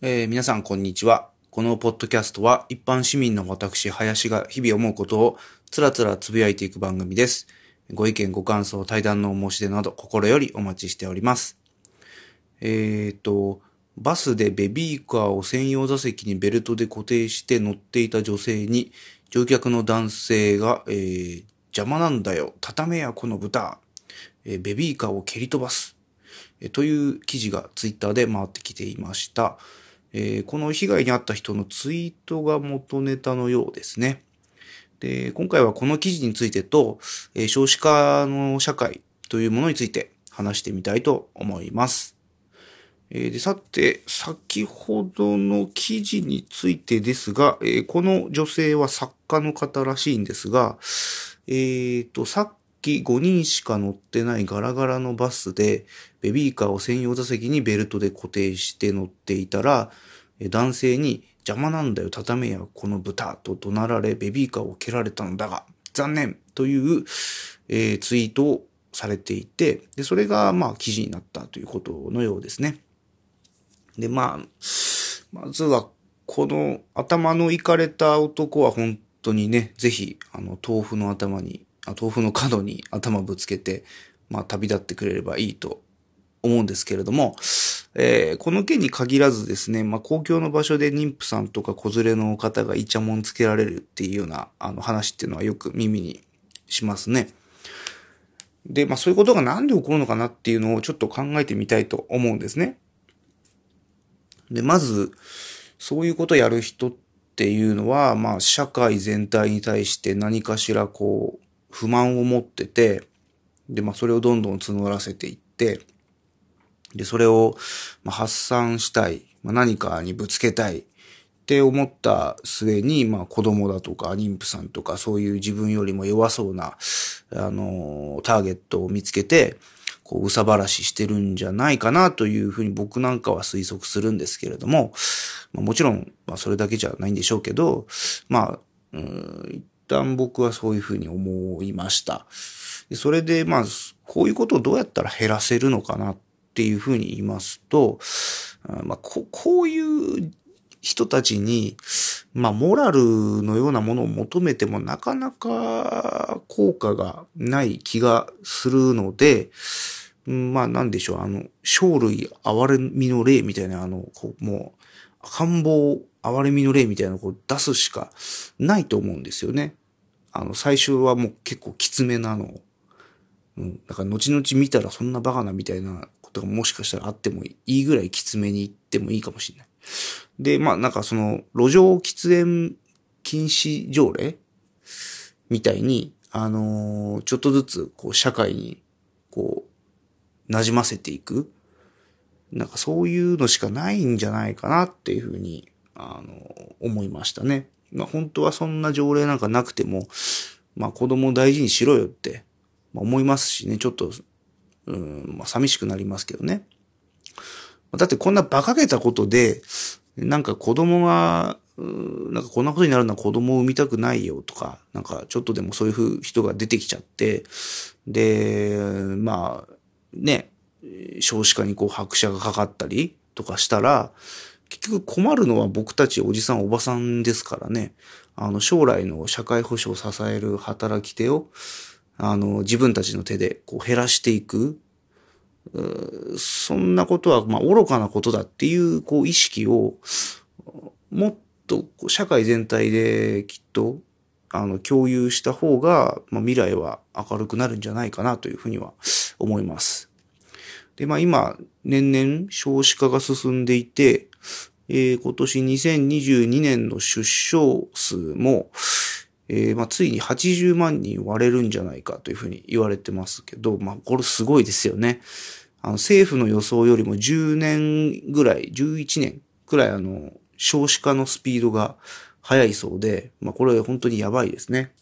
えー皆さんこんにちは。このポッドキャストは一般市民の私、林が日々思うことをつらつらつぶやいていく番組です。ご意見、ご感想、対談のお申し出など心よりお待ちしております。えっ、と、バスでベビーカーを専用座席にベルトで固定して乗っていた女性に乗客の男性が、えー邪魔なんだよ、畳めやこの豚、えーベビーカーを蹴り飛ばす。えーという記事がツイッターで回ってきていました。えーこの被害に遭った人のツイートが元ネタのようですね。で、今回はこの記事についてと、えー少子化の社会というものについて話してみたいと思います。えーで、さて、先ほどの記事についてですが、えーこの女性は作家の方らしいんですが、えっ、と、さっき5人しか乗ってないガラガラのバスで、ベビーカーを専用座席にベルトで固定して乗っていたら、え男性に邪魔なんだよ、畳めやこの豚と怒鳴られ、ベビーカーを蹴られたのだが、残念という、えーツイートをされていて、で、それが、まあ、記事になったということのようですね。で、まあ、まずは、この頭のいかれた男は本当にね、ぜひ、あの、豆腐の頭に、豆腐の角に頭ぶつけて、まあ、旅立ってくれればいいと思うんですけれども、えーこの件に限らずですね、まあ、公共の場所で妊婦さんとか子連れの方がイチャモンつけられるっていうような、あの話っていうのはよく耳にしますね。で、まあ、そういうことがなんで起こるのかなっていうのをちょっと考えてみたいと思うんですね。で、まず、そういうことやる人っていうのは、まあ、社会全体に対して何かしらこう、不満を持ってて、で、まあ、それをどんどん募らせていって、で、それを、まあ、発散したい、まあ、何かにぶつけたいって思った末に、まあ、子供だとか妊婦さんとかそういう自分よりも弱そうな、あの、ターゲットを見つけて、こう、うさばらししてるんじゃないかなというふうに僕なんかは推測するんですけれども、まあ、もちろん、まあ、それだけじゃないんでしょうけど、まあ、うん旦僕はそういうふうに思いました。それで、まあ、こういうことをどうやったら減らせるのかなっていうふうに言いますと、まあ、ここういう人たちに、まあ、モラルのようなものを求めてもなかなか効果がない気がするので、まあ、なんでしょう、あの、生類憐れみの例みたいな、あの、こう、もう、赤ん坊憐れみの例みたいなのを出すしかないと思うんですよね。あの、最初はもう結構きつめなの。うん。だから後々見たらそんなバカなみたいなことがもしかしたらあってもいいぐらいきつめに言ってもいいかもしれない。で、まあなんかその、路上喫煙禁止条例みたいに、あのーちょっとずつ、こう、社会に、こう、馴染ませていく。なんかそういうのしかないんじゃないかなっていうふうに、あの思いましたね。まあ本当はそんな条例なんかなくても、まあ子供を大事にしろよって、まあ思いますしね、ちょっと、うん、まあ寂しくなりますけどね。だってこんな馬鹿げたことで、なんか子供が、うーなんかこんなことになるのは子供を産みたくないよとか、なんかちょっとでもそういう人が出てきちゃって、で、まあ、ね、少子化にこう拍車がかかったりとかしたら、結局困るのは僕たちおじさんおばさんですからね。あの将来の社会保障を支える働き手を、あの自分たちの手でこう減らしていく。そんなことは、まあ、愚かなことだっていう、こう、意識を、もっと、社会全体できっと、あの、共有した方が、まあ、未来は明るくなるんじゃないかなというふうには思います。で、まあ今、年々少子化が進んでいて、えー今年2022年の出生数も、えーまあついに80万人割れるんじゃないかというふうに言われてますけど、まあこれすごいですよね。あの政府の予想よりも10年ぐらい、11年くらいあの、少子化のスピードが速いそうで、まあこれ本当にやばいですね。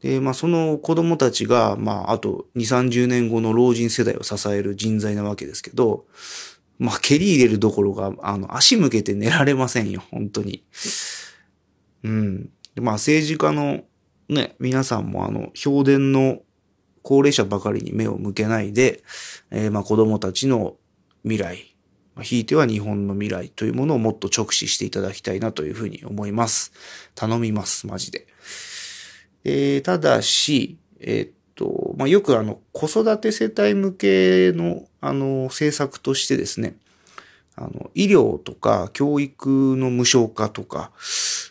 で、まあその子供たちが、まああと2、30年後の老人世代を支える人材なわけですけど、まあ蹴り入れるどころか、あの足向けて寝られませんよ、本当に。うん。まあ政治家のね、皆さんもあの、評伝の高齢者ばかりに目を向けないで、えーまあ子供たちの未来ひいては日本の未来というものをもっと直視していただきたいなというふうに思います。頼みます、マジで。えー、ただし、えー、と、まあ、よくあの、子育て世帯向けの、あの、政策としてですね、あの、医療とか教育の無償化とか、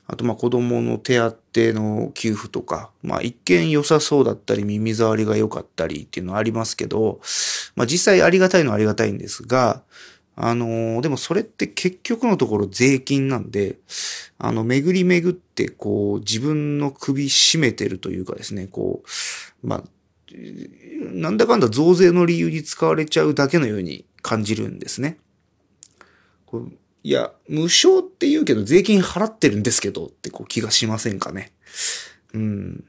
あとまあ子供の手当の給付とか、まあ一見良さそうだったり耳障りが良かったりっていうのはありますけど、まあ実際ありがたいのはありがたいんですが、あの、でもそれって結局のところ税金なんで、あの、巡り巡って、こう、自分の首絞めてるというかですね、こう、まあ、なんだかんだ増税の理由に使われちゃうだけのように感じるんですね。こういや、無償って言うけど税金払ってるんですけどってこう気がしませんかね。うん。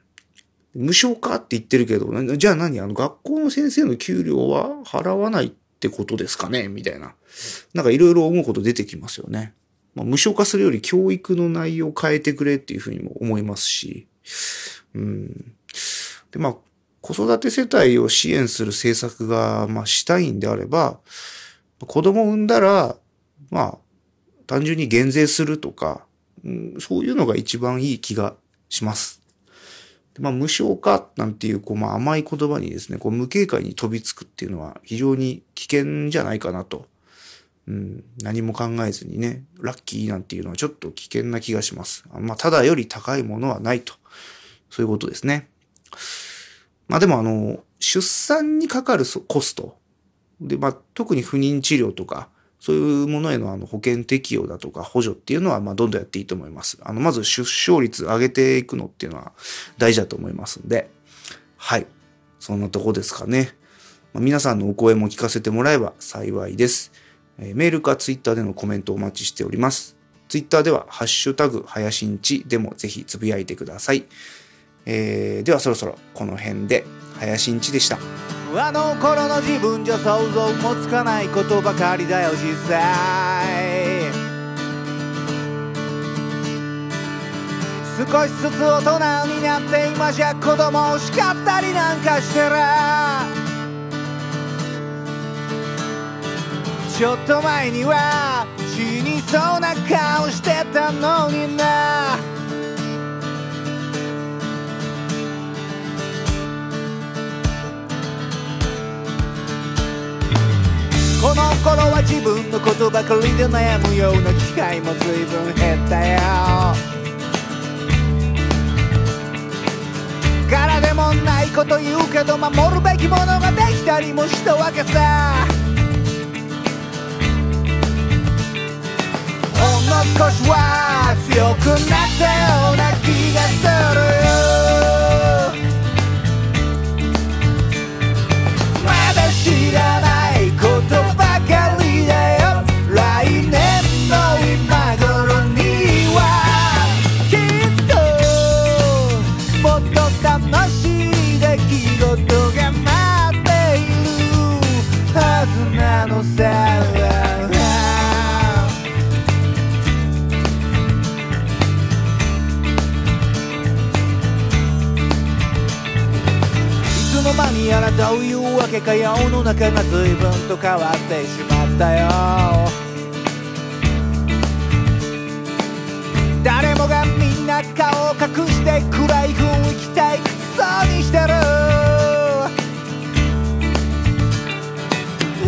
無償かって言ってるけど、じゃあ何？あの学校の先生の給料は払わないっってことですかね？みたいな。なんかいろいろ思うこと出てきますよね。まあ、無償化するより教育の内容を変えてくれっていうふうにも思いますし。うん。で、まあ、子育て世帯を支援する政策が、まあ、したいんであれば、子供を産んだら、まあ、単純に減税するとか、うん、そういうのが一番いい気がします。まあ、無償化なんていう、こう、まあ、甘い言葉にですね、こう、無警戒に飛びつくっていうのは非常に危険じゃないかなと。うん、何も考えずにね、ラッキーなんていうのはちょっと危険な気がします。まあ、ただより高いものはないと。そういうことですね。まあでもあの、出産にかかるコスト。で、まあ特に不妊治療とか、そういうものへのあの保険適用だとか補助っていうのは、まあ、どんどんやっていいと思います。あの、まず出生率上げていくのっていうのは大事だと思いますんで、はい。そんなとこですかね。まあ、皆さんのお声も聞かせてもらえば幸いです。えー、メールかツイッターでのコメントお待ちしております。ツイッターでは、ハッシュタグ、はやしんちでもぜひつぶやいてください。えー、ではそろそろこの辺で、はやしんちでした。あの頃の自分じゃ想像もつかないことばかりだよ実際。少しずつ大人になって今じゃ子供を叱ったりなんかしてらちょっと前には死にそうな顔してたのにな。この頃は自分のことばかりで悩むような機会も随分減ったよ。柄でもないこと言うけど守るべきものができたりもしたわけさ。ほんの少しは強くなったような気がする。わけか世の中が随分と変わってしまったよ。誰もがみんな顔を隠して暗い雰囲気退屈そうにしてる。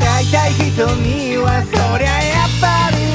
会いたい人にはそりゃやっぱり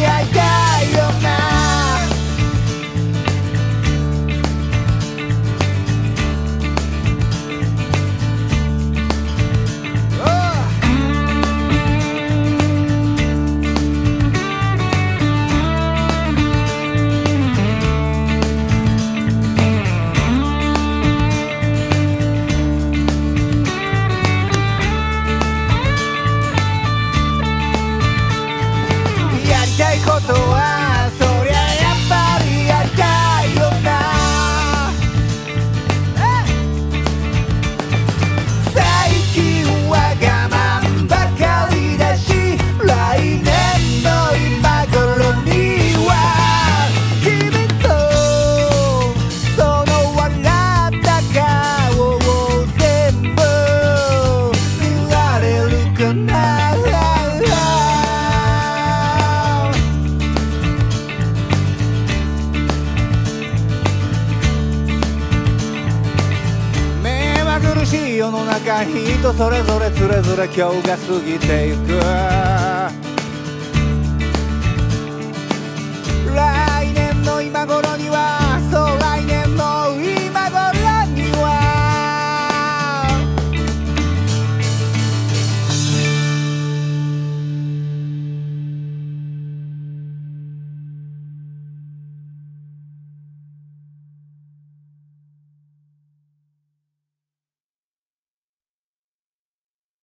の中人それぞれつれづれ今日が過ぎていく。来年の今頃に